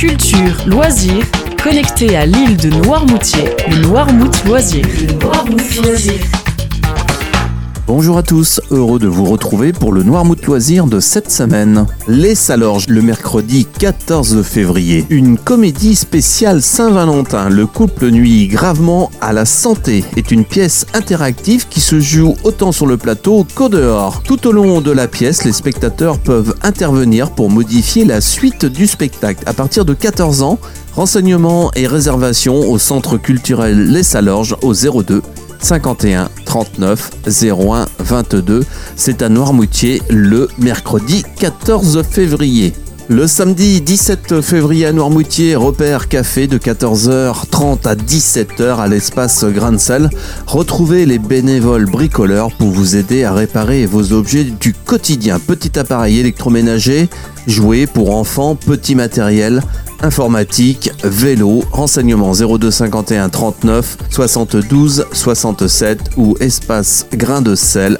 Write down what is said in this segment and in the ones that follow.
culture, loisirs, connecté à l'île de Noirmoutier, le Noirmout. Le Noirmout Loisir. Bonjour à tous, heureux de vous retrouver pour le Noirmouth Loisir de cette semaine. Les Salorges, le mercredi 14 février. Une comédie spéciale Saint-Valentin, le couple nuit gravement à la santé, est une pièce interactive qui se joue autant sur le plateau qu'au dehors. Tout au long de la pièce, les spectateurs peuvent intervenir pour modifier la suite du spectacle. À partir de 14 ans, renseignements et réservations au centre culturel Les Salorges au 02 51 39 01 22. C'est à Noirmoutier le mercredi 14 février. Le samedi 17 février à Noirmoutier, repère café de 14h30 à 17h à l'espace Grande Salle. Retrouvez les bénévoles bricoleurs pour vous aider à réparer vos objets du quotidien. Petit appareil électroménager, jouets pour enfants, petit matériel, informatique, vélo, renseignements 0251 39 72 67 ou espace grain de sel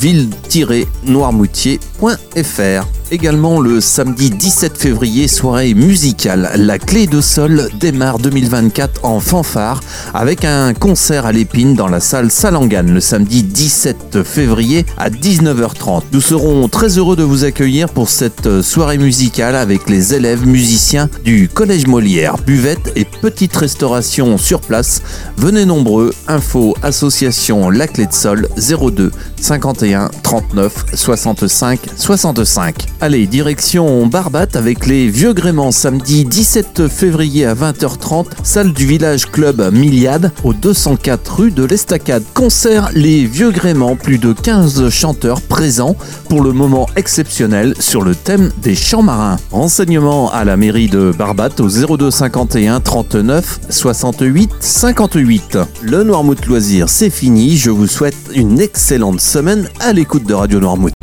ville-noirmoutier.fr. Également le samedi 17 février, soirée musicale. La clé de sol démarre 2024 en fanfare avec un concert à l'épine dans la salle Salangan le samedi 17 février à 19h30. Nous serons très heureux de vous accueillir pour cette soirée musicale avec les élèves musiciens du Collège Molière. Buvette et petite restauration sur place. Venez nombreux. Info association La Clé de Sol 02 51 39 65 65. Allez, direction Barbate avec les Vieux Gréments samedi 17 février à 20h30, salle du village club Miliade au 204 rue de l'Estacade. Concert Les Vieux Gréments, plus de 15 chanteurs présents pour le moment exceptionnel sur le thème des champs marins. Renseignements à la mairie de Barbate au 02 51 39 68 58. Le Noirmouth Loisir, c'est fini. Je vous souhaite une excellente semaine à l'écoute de Radio Noirmouth.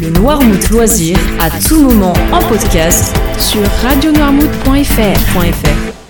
Le Noirmouth Loisir à tout moment en podcast sur radionoirmouth.fr.